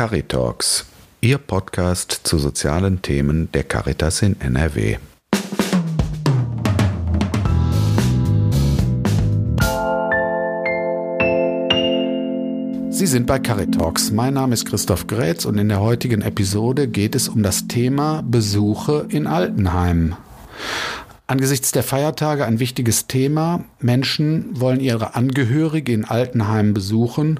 Caritalks, Ihr Podcast zu sozialen Themen der Caritas in NRW. Sie sind bei Caritalks. Mein Name ist Christoph Grätz und in der heutigen Episode geht es um das Thema Besuche in Altenheimen. Angesichts der Feiertage ein wichtiges Thema. Menschen wollen ihre Angehörige in Altenheimen besuchen.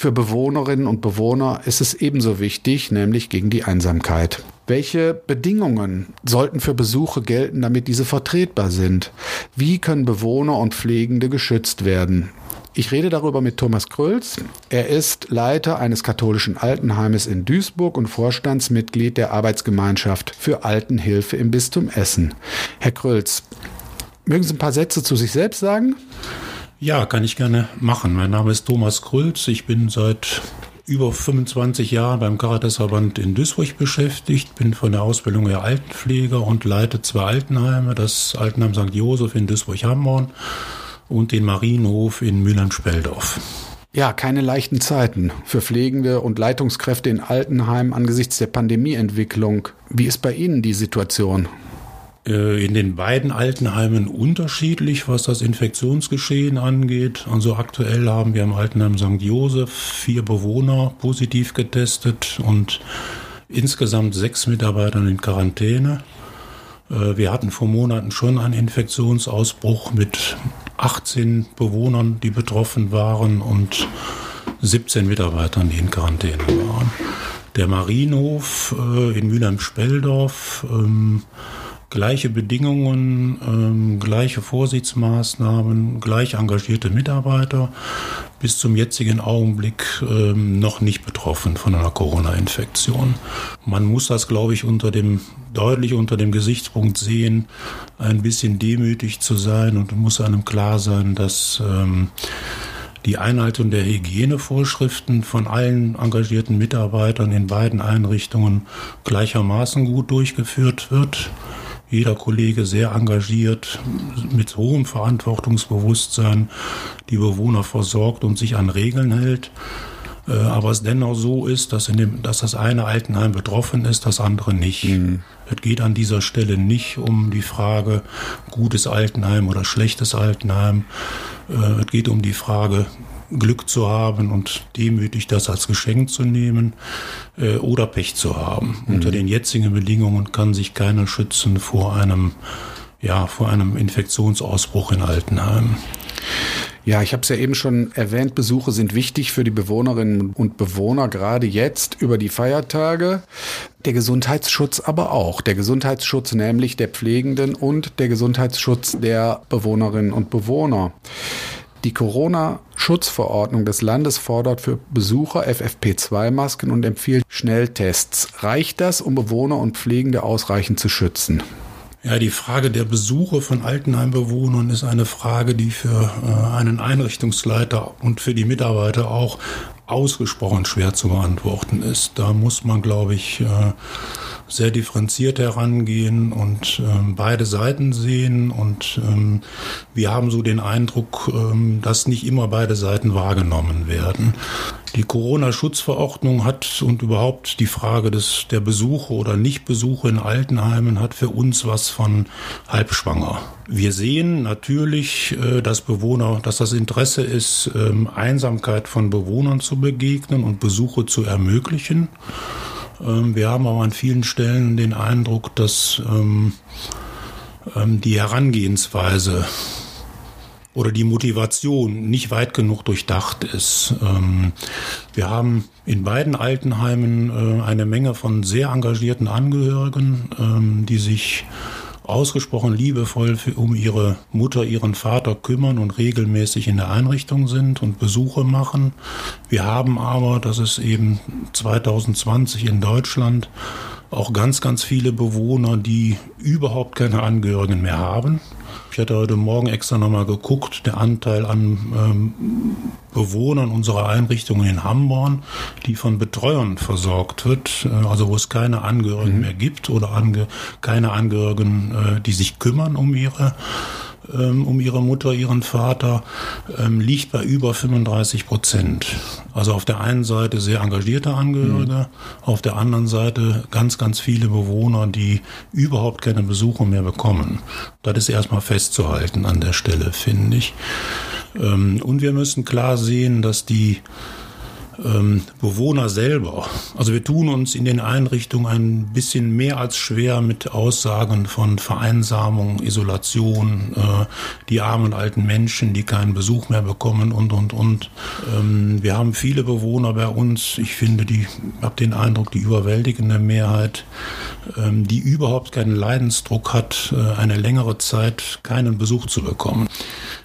Für Bewohnerinnen und Bewohner ist es ebenso wichtig, nämlich gegen die Einsamkeit. Welche Bedingungen sollten für Besuche gelten, damit diese vertretbar sind? Wie können Bewohner und Pflegende geschützt werden? Ich rede darüber mit Thomas Krölz. Er ist Leiter eines katholischen Altenheimes in Duisburg und Vorstandsmitglied der Arbeitsgemeinschaft für Altenhilfe im Bistum Essen. Herr Krölz, mögen Sie ein paar Sätze zu sich selbst sagen? Ja, kann ich gerne machen. Mein Name ist Thomas Krölz. Ich bin seit über 25 Jahren beim Caritasverband in Duisburg beschäftigt, bin von der Ausbildung her Altenpfleger und leite zwei Altenheime, das Altenheim St. Josef in Duisburg-Hamborn und den Marienhof in Mülheim-Speldorf. Ja, keine leichten Zeiten für Pflegende und Leitungskräfte in Altenheim angesichts der Pandemieentwicklung. Wie ist bei Ihnen die Situation? Äh, in den beiden Altenheimen unterschiedlich, was das Infektionsgeschehen angeht. Also aktuell haben wir im Altenheim St. Josef vier Bewohner positiv getestet und insgesamt sechs Mitarbeiter in Quarantäne. Äh, wir hatten vor Monaten schon einen Infektionsausbruch mit 18 Bewohnern, die betroffen waren und 17 Mitarbeitern, die in Quarantäne waren. Der Marienhof äh, in Mülheim-Speldorf ähm, gleiche Bedingungen, ähm, gleiche Vorsichtsmaßnahmen, gleich engagierte Mitarbeiter, bis zum jetzigen Augenblick ähm, noch nicht betroffen von einer Corona-Infektion. Man muss das, glaube ich, unter dem deutlich unter dem Gesichtspunkt sehen, ein bisschen demütig zu sein und muss einem klar sein, dass ähm, die Einhaltung der Hygienevorschriften von allen engagierten Mitarbeitern in beiden Einrichtungen gleichermaßen gut durchgeführt wird jeder Kollege sehr engagiert, mit hohem Verantwortungsbewusstsein die Bewohner versorgt und sich an Regeln hält. Äh, aber es dennoch so ist, dass, in dem, dass das eine Altenheim betroffen ist, das andere nicht. Mhm. Es geht an dieser Stelle nicht um die Frage gutes Altenheim oder schlechtes Altenheim. Äh, es geht um die Frage, Glück zu haben und demütig das als Geschenk zu nehmen äh, oder Pech zu haben. Mhm. Unter den jetzigen Bedingungen kann sich keiner schützen vor einem, ja, vor einem Infektionsausbruch in Altenheim. Ja, ich habe es ja eben schon erwähnt, Besuche sind wichtig für die Bewohnerinnen und Bewohner, gerade jetzt über die Feiertage. Der Gesundheitsschutz aber auch. Der Gesundheitsschutz nämlich der Pflegenden und der Gesundheitsschutz der Bewohnerinnen und Bewohner. Die Corona-Schutzverordnung des Landes fordert für Besucher FFP2-Masken und empfiehlt Schnelltests. Reicht das, um Bewohner und Pflegende ausreichend zu schützen? Ja, die Frage der Besuche von Altenheimbewohnern ist eine Frage, die für äh, einen Einrichtungsleiter und für die Mitarbeiter auch ausgesprochen schwer zu beantworten ist. Da muss man, glaube ich, äh, sehr differenziert herangehen und ähm, beide Seiten sehen. Und ähm, wir haben so den Eindruck, ähm, dass nicht immer beide Seiten wahrgenommen werden. Die Corona-Schutzverordnung hat und überhaupt die Frage des, der Besuche oder Nichtbesuche in Altenheimen hat für uns was von halbschwanger. Wir sehen natürlich, äh, dass Bewohner, dass das Interesse ist, ähm, Einsamkeit von Bewohnern zu begegnen und Besuche zu ermöglichen. Ähm, wir haben aber an vielen Stellen den Eindruck, dass ähm, die Herangehensweise oder die Motivation nicht weit genug durchdacht ist. wir haben in beiden Altenheimen äh, eine Menge von sehr engagierten Angehörigen, die sich ausgesprochen liebevoll um ihre Mutter, ihren Vater kümmern und regelmäßig in der Einrichtung sind und Besuche machen. Wir haben aber, das ist eben 2020 in Deutschland, auch ganz, ganz viele Bewohner, die überhaupt keine Angehörigen mehr haben. Ich hatte heute Morgen extra nochmal geguckt, der Anteil an ähm, Bewohnern unserer Einrichtungen in Hamborn, die von Betreuern versorgt wird, äh, also wo es keine Angehörigen mhm. mehr gibt oder ange keine Angehörigen, äh, die sich kümmern um ihre ähm, um ihre Mutter, ihren Vater, ähm, liegt bei über 35 Prozent. Also auf der einen Seite sehr engagierte Angehörige, mhm. auf der anderen Seite ganz, ganz viele Bewohner, die überhaupt keine Besuche mehr bekommen. Das ist erstmal festzuhalten an der Stelle, finde ich. Ähm, und wir müssen klar sehen, dass die ähm, Bewohner selber. Also wir tun uns in den Einrichtungen ein bisschen mehr als schwer mit Aussagen von Vereinsamung, Isolation, äh, die armen alten Menschen, die keinen Besuch mehr bekommen und und und. Ähm, wir haben viele Bewohner bei uns. Ich finde, die habe den Eindruck, die überwältigende Mehrheit, ähm, die überhaupt keinen Leidensdruck hat, äh, eine längere Zeit keinen Besuch zu bekommen.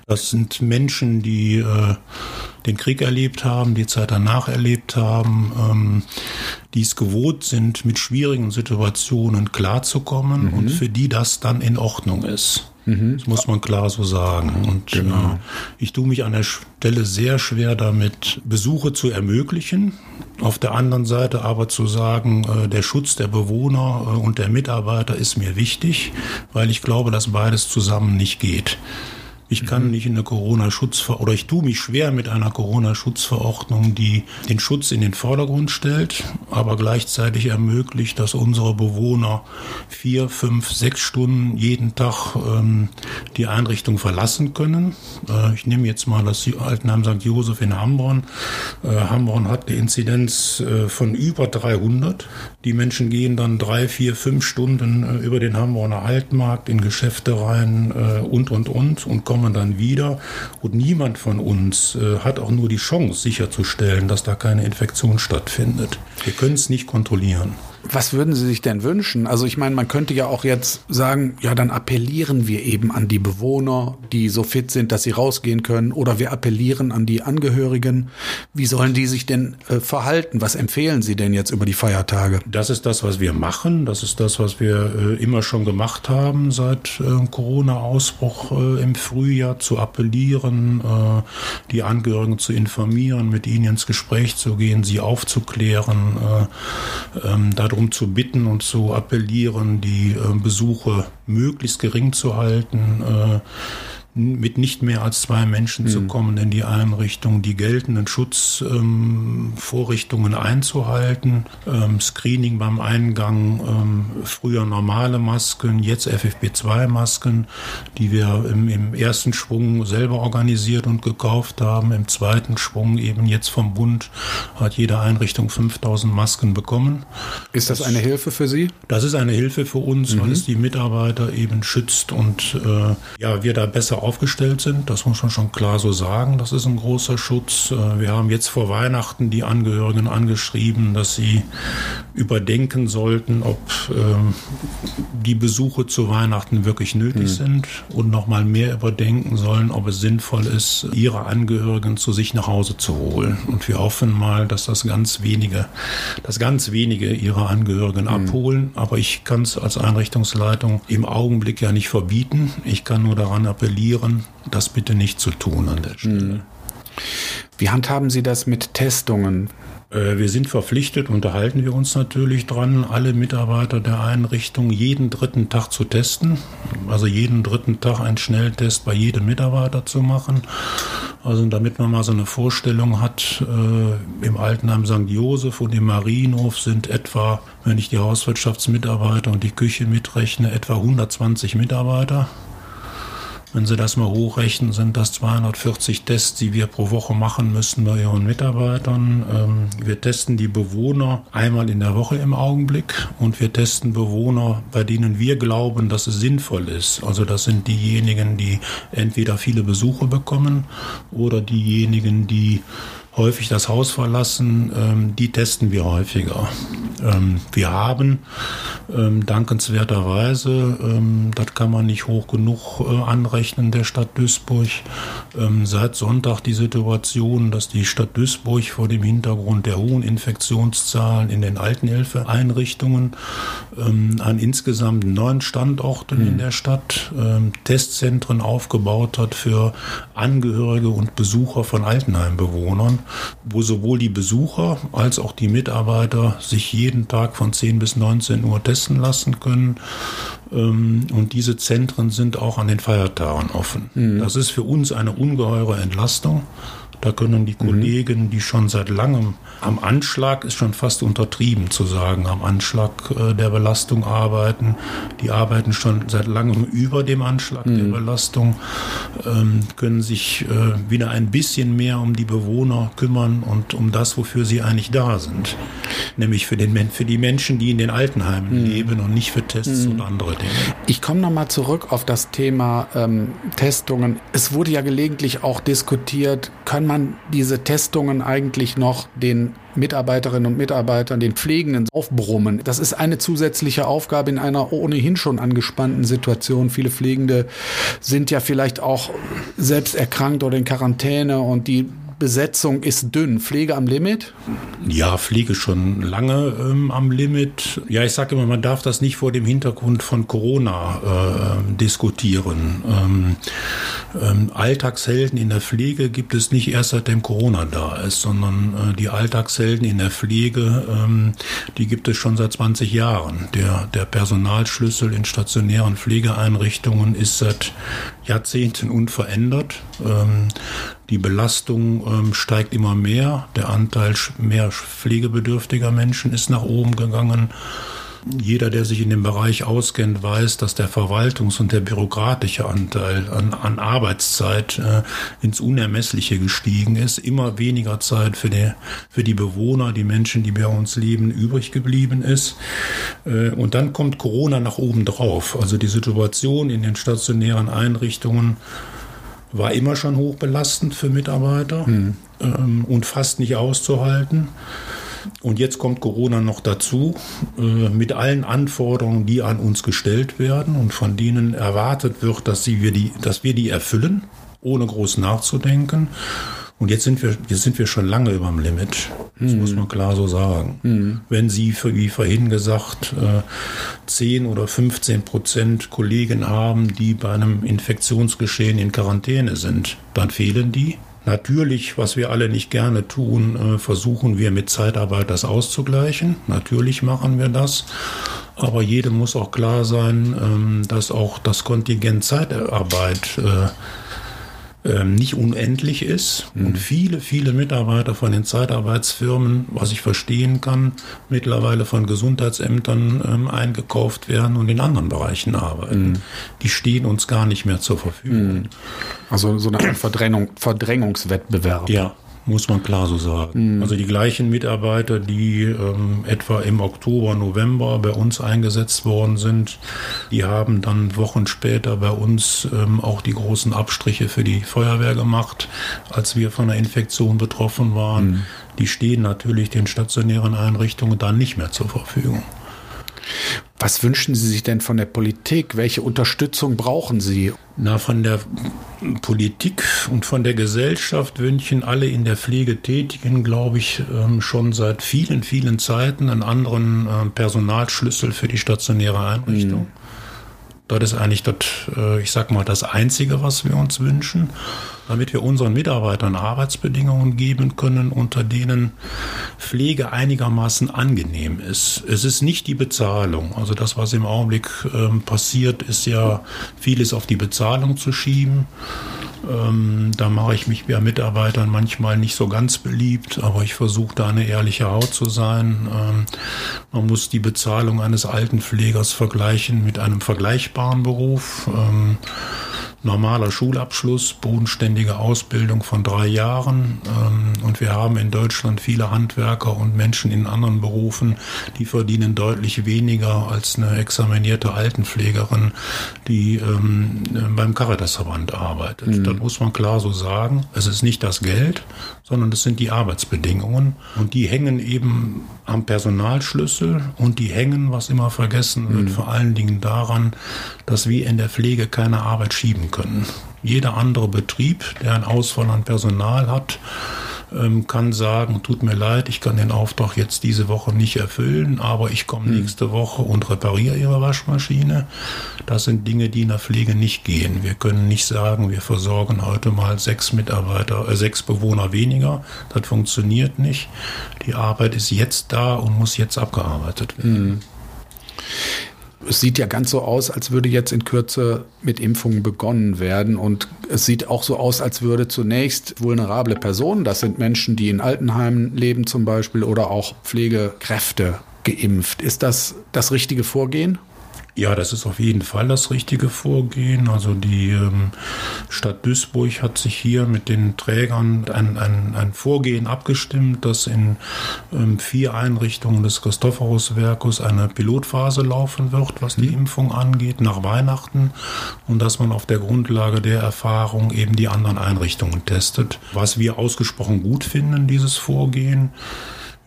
Das sind Menschen, die äh, den Krieg erlebt haben, die Zeit danach erlebt haben, ähm, die es gewohnt sind, mit schwierigen Situationen klarzukommen mhm. und für die das dann in Ordnung ist. Mhm. Das muss man klar so sagen. Und genau. äh, ich tue mich an der Stelle sehr schwer damit, Besuche zu ermöglichen. Auf der anderen Seite aber zu sagen, äh, der Schutz der Bewohner äh, und der Mitarbeiter ist mir wichtig, weil ich glaube, dass beides zusammen nicht geht. Ich kann mhm. nicht in eine Corona-Schutzver oder ich tue mich schwer mit einer Corona-Schutzverordnung, die den Schutz in den Vordergrund stellt, aber gleichzeitig ermöglicht, dass unsere Bewohner vier, fünf, sechs Stunden jeden Tag ähm, die Einrichtung verlassen können. Äh, ich nehme jetzt mal das Altenheim St. Josef in Hamborn. Äh, Hamborn hat eine Inzidenz äh, von über 300. Die Menschen gehen dann drei, vier, fünf Stunden äh, über den Hamburger Altmarkt in Geschäfte rein äh, und, und, und und kommen kommen dann wieder und niemand von uns äh, hat auch nur die Chance sicherzustellen, dass da keine Infektion stattfindet. Wir können es nicht kontrollieren. Was würden Sie sich denn wünschen? Also ich meine, man könnte ja auch jetzt sagen, ja, dann appellieren wir eben an die Bewohner, die so fit sind, dass sie rausgehen können, oder wir appellieren an die Angehörigen. Wie sollen die sich denn äh, verhalten? Was empfehlen Sie denn jetzt über die Feiertage? Das ist das, was wir machen. Das ist das, was wir äh, immer schon gemacht haben seit äh, Corona-Ausbruch äh, im Frühjahr, zu appellieren, äh, die Angehörigen zu informieren, mit ihnen ins Gespräch zu gehen, sie aufzuklären. Äh, ähm, darum zu bitten und zu appellieren, die äh, Besuche möglichst gering zu halten. Mit nicht mehr als zwei Menschen zu hm. kommen in die Einrichtung, die geltenden Schutzvorrichtungen ähm, einzuhalten, ähm, Screening beim Eingang, ähm, früher normale Masken, jetzt FFP2-Masken, die wir im, im, ersten Schwung selber organisiert und gekauft haben, im zweiten Schwung eben jetzt vom Bund hat jede Einrichtung 5000 Masken bekommen. Ist das, das eine Hilfe für Sie? Das ist eine Hilfe für uns, mhm. weil es die Mitarbeiter eben schützt und äh, ja, wir da besser aufgestellt sind. Das muss man schon klar so sagen. Das ist ein großer Schutz. Äh, wir haben jetzt vor Weihnachten die Angehörigen angeschrieben, dass sie überdenken sollten, ob ähm, die Besuche zu Weihnachten wirklich nötig mhm. sind und nochmal mehr überdenken sollen, ob es sinnvoll ist, ihre Angehörigen zu sich nach Hause zu holen. Und wir hoffen mal, dass das ganz wenige, dass ganz wenige ihre Angehörigen mhm. abholen. Aber ich kann es als Einrichtungsleitung im Augenblick ja nicht verbieten. Ich kann nur daran appellieren, appellieren, das bitte nicht zu tun an der Stelle. Hm. Wie handhaben Sie das mit Testungen? Äh, wir sind verpflichtet, unterhalten wir uns natürlich dran, alle Mitarbeiter der Einrichtung jeden dritten Tag zu testen. Also jeden dritten Tag einen Schnelltest bei jedem Mitarbeiter zu machen. Also damit man mal so eine Vorstellung hat, äh, im Altenheim St. Josef und im Marienhof sind etwa, wenn ich die Hauswirtschaftsmitarbeiter und die Küche mitrechne, etwa 120 Mitarbeiter. Wenn Sie das mal hochrechnen, sind das 240 Tests, die wir pro Woche machen müssen bei Ihren Mitarbeitern. Ähm, wir testen die Bewohner einmal in der Woche im Augenblick und wir testen Bewohner, bei denen wir glauben, dass es sinnvoll ist. Also das sind diejenigen, die entweder viele Besuche bekommen oder diejenigen, die häufig das Haus verlassen, ähm, die testen wir häufiger. Ähm, wir haben ähm, dankenswerterweise, ähm, das kann man nicht hoch genug äh, anrechnen, der Stadt Duisburg, ähm, seit Sonntag die Situation, dass die Stadt Duisburg vor dem Hintergrund der hohen Infektionszahlen in den Altenhilfeeinrichtungen ähm, an insgesamt neun Standorten mhm. in der Stadt Testzentren aufgebaut hat für Angehörige und Besucher von Altenheimbewohnern wo sowohl die Besucher als auch die Mitarbeiter sich jeden Tag von 10 bis 19 Uhr testen lassen können. Ähm, und diese Zentren sind auch an den Feiertagen offen. Mhm. Das ist für uns eine ungeheure Entlastung. Da können die mhm. Kollegen, die schon seit langem am Anschlag, ist schon fast untertrieben zu sagen, am Anschlag äh, der Belastung arbeiten, die arbeiten schon seit langem über dem Anschlag mhm. der Belastung, ähm, können sich äh, wieder ein bisschen mehr um die Bewohner kümmern und um das, wofür sie eigentlich da sind. Nämlich für, den, für die Menschen, die in den Altenheimen mhm. leben und nicht für Tests mhm. und andere Dinge. Ich komme nochmal zurück auf das Thema ähm, Testungen. Es wurde ja gelegentlich auch diskutiert, kann man diese Testungen eigentlich noch den Mitarbeiterinnen und Mitarbeitern, den Pflegenden aufbrummen. Das ist eine zusätzliche Aufgabe in einer ohnehin schon angespannten Situation. Viele Pflegende sind ja vielleicht auch selbst erkrankt oder in Quarantäne und die Besetzung ist dünn. Pflege am Limit? Ja, Pflege schon lange ähm, am Limit. Ja, ich sage immer, man darf das nicht vor dem Hintergrund von Corona äh, diskutieren. Ähm, ähm, Alltagshelden in der Pflege gibt es nicht erst seitdem Corona da ist, sondern äh, die Alltagshelden in der Pflege, ähm, die gibt es schon seit 20 Jahren. Der, der Personalschlüssel in stationären Pflegeeinrichtungen ist seit Jahrzehnten unverändert. Ähm, die Belastung ähm, steigt immer mehr. Der Anteil mehr pflegebedürftiger Menschen ist nach oben gegangen. Jeder, der sich in dem Bereich auskennt, weiß, dass der Verwaltungs- und der bürokratische Anteil an, an Arbeitszeit äh, ins Unermessliche gestiegen ist. Immer weniger Zeit für die, für die Bewohner, die Menschen, die bei uns leben, übrig geblieben ist. Äh, und dann kommt Corona nach oben drauf. Also die Situation in den stationären Einrichtungen war immer schon hochbelastend für Mitarbeiter mhm. ähm, und fast nicht auszuhalten. Und jetzt kommt Corona noch dazu, äh, mit allen Anforderungen, die an uns gestellt werden und von denen erwartet wird, dass, sie wir, die, dass wir die erfüllen, ohne groß nachzudenken. Und jetzt sind wir, jetzt sind wir schon lange über dem Limit. Das mhm. muss man klar so sagen. Mhm. Wenn Sie, wie vorhin gesagt, 10 äh, oder 15 Prozent Kollegen haben, die bei einem Infektionsgeschehen in Quarantäne sind, dann fehlen die. Natürlich, was wir alle nicht gerne tun, äh, versuchen wir mit Zeitarbeit das auszugleichen. Natürlich machen wir das. Aber jedem muss auch klar sein, ähm, dass auch das Kontingent Zeitarbeit äh, ähm, nicht unendlich ist mhm. und viele, viele Mitarbeiter von den Zeitarbeitsfirmen, was ich verstehen kann, mittlerweile von Gesundheitsämtern ähm, eingekauft werden und in anderen Bereichen arbeiten. Mhm. Die stehen uns gar nicht mehr zur Verfügung. Mhm. Also so eine Verdrängung, Verdrängungswettbewerb. Ja, muss man klar so sagen. Mhm. Also die gleichen Mitarbeiter, die ähm, etwa im Oktober, November bei uns eingesetzt worden sind, die haben dann Wochen später bei uns ähm, auch die großen Abstriche für die Feuerwehr gemacht, als wir von der Infektion betroffen waren. Mhm. Die stehen natürlich den stationären Einrichtungen dann nicht mehr zur Verfügung. Was wünschen Sie sich denn von der Politik? Welche Unterstützung brauchen Sie? Na, von der Politik und von der Gesellschaft wünschen alle in der Pflege Tätigen, glaube ich, ähm, schon seit vielen, vielen Zeiten einen anderen ähm, Personalschlüssel für die stationäre Einrichtung. Mhm. Das ist eigentlich das, äh, ich sag mal, das Einzige, was wir uns wünschen, damit wir unseren Mitarbeitern Arbeitsbedingungen geben können, unter denen Pflege einigermaßen angenehm ist. Es ist nicht die Bezahlung. Also das, was im Augenblick ähm, passiert, ist ja vieles auf die Bezahlung zu schieben. Ähm, da mache ich mich bei Mitarbeitern manchmal nicht so ganz beliebt, aber ich versuche da eine ehrliche Haut zu sein. Ähm, man muss die Bezahlung eines Altenpflegers vergleichen mit einem vergleichbaren Beruf. Ähm, normaler Schulabschluss, bodenständige Ausbildung von drei Jahren. Ähm, und wir haben in Deutschland viele Handwerker und Menschen in anderen Berufen, die verdienen deutlich weniger als eine examinierte Altenpflegerin, die ähm, beim Caritasverband arbeitet. Mhm. Das muss man klar so sagen. Es ist nicht das Geld, sondern es sind die Arbeitsbedingungen. Und die hängen eben am Personalschlüssel und die hängen, was immer vergessen wird, mhm. vor allen Dingen daran, dass wir in der Pflege keine Arbeit schieben können. Jeder andere Betrieb, der einen Ausfall an Personal hat, ähm, kann sagen, tut mir leid, ich kann den Auftrag jetzt diese Woche nicht erfüllen, aber ich komme mhm. nächste Woche und repariere Ihre Waschmaschine. Das sind Dinge, die in der Pflege nicht gehen. Wir können nicht sagen, wir versorgen heute mal sechs Mitarbeiter, äh, sechs Bewohner weniger. Das funktioniert nicht. Die Arbeit ist jetzt da und muss jetzt abgearbeitet werden. Mhm es sieht ja ganz so aus, als würde jetzt in Kürze mit Impfungen begonnen werden. Und es sieht auch so aus, als würde zunächst vulnerable Personen, das sind Menschen, die in Altenheimen leben zum Beispiel, oder auch Pflegekräfte geimpft. Ist das das richtige Vorgehen? Ja, das ist auf jeden Fall das richtige Vorgehen. Also die ähm, Stadt Duisburg hat sich hier mit den Trägern ein, ein, ein Vorgehen abgestimmt, dass in ähm, vier Einrichtungen des Christophorus-Werkes eine Pilotphase laufen wird, was die mhm. Impfung angeht, nach Weihnachten und dass man auf der Grundlage der Erfahrung eben die anderen Einrichtungen testet. Was wir ausgesprochen gut finden, dieses Vorgehen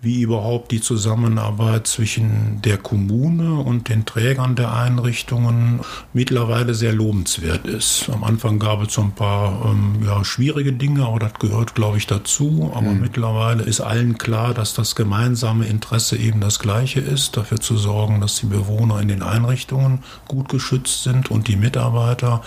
wie überhaupt die Zusammenarbeit zwischen der Kommune und den Trägern der Einrichtungen mittlerweile sehr lobenswert ist. Am Anfang gab es so ein paar ähm, ja, schwierige Dinge, aber das gehört, glaube ich, dazu. Aber mhm. mittlerweile ist allen klar, dass das gemeinsame Interesse eben das gleiche ist, dafür zu sorgen, dass die Bewohner in den Einrichtungen gut geschützt sind und die Mitarbeiter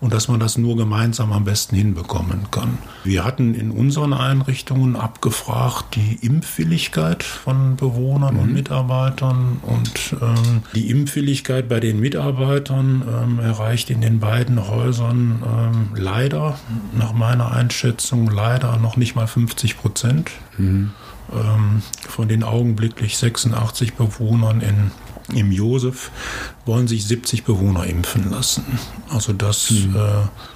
und dass man das nur gemeinsam am besten hinbekommen kann. Wir hatten in unseren Einrichtungen abgefragt, die Impfwilligkeit Impfwilligkeit von Bewohnern mhm. und Mitarbeitern und ähm, die Impfwilligkeit bei den Mitarbeitern ähm, erreicht in den beiden Häusern ähm, leider, nach meiner Einschätzung, leider noch nicht mal 50 Prozent. Mhm. Ähm, von den augenblicklich 86 Bewohnern in im Josef wollen sich 70 Bewohner impfen lassen. Also das mhm. äh,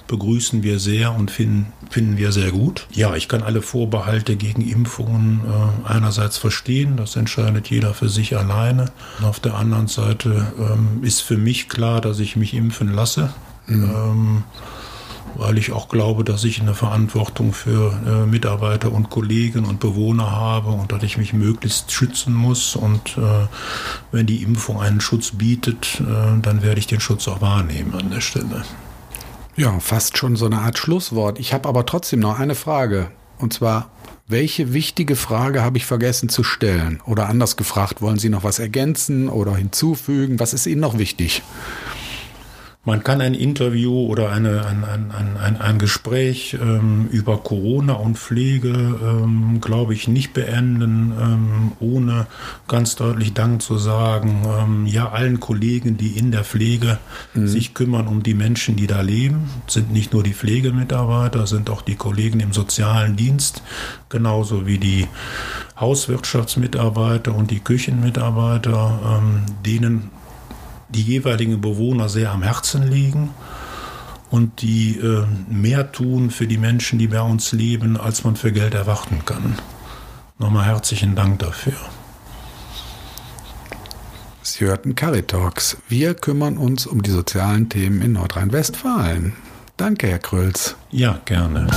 begrüßen wir sehr und finden, finden wir sehr gut. Ja, ich kann alle Vorbehalte gegen Impfungen äh, einerseits verstehen, das entscheidet jeder für sich alleine. Und auf der anderen Seite ähm, ist für mich klar, dass ich mich impfen lasse. Mhm. Ähm, weil ich auch glaube, dass ich eine Verantwortung für äh, Mitarbeiter und Kollegen und Bewohner habe und dass ich mich möglichst schützen muss. Und äh, wenn die Impfung einen Schutz bietet, äh, dann werde ich den Schutz auch wahrnehmen an der Stelle. Ja, fast schon so eine Art Schlusswort. Ich habe aber trotzdem noch eine Frage. Und zwar, welche wichtige Frage habe ich vergessen zu stellen? Oder anders gefragt, wollen Sie noch was ergänzen oder hinzufügen? Was ist Ihnen noch wichtig? Man kann ein Interview oder eine, ein, ein, ein, ein Gespräch ähm, über Corona und Pflege, ähm, glaube ich, nicht beenden, ähm, ohne ganz deutlich Dank zu sagen, ähm, ja, allen Kollegen, die in der Pflege mhm. sich kümmern um die Menschen, die da leben, sind nicht nur die Pflegemitarbeiter, sind auch die Kollegen im sozialen Dienst, genauso wie die Hauswirtschaftsmitarbeiter und die Küchenmitarbeiter, ähm, denen die jeweiligen Bewohner sehr am Herzen liegen und die äh, mehr tun für die Menschen, die bei uns leben, als man für Geld erwarten kann. Nochmal herzlichen Dank dafür. Sie hörten Caritalks. Wir kümmern uns um die sozialen Themen in Nordrhein-Westfalen. Danke, Herr Krölz. Ja, gerne.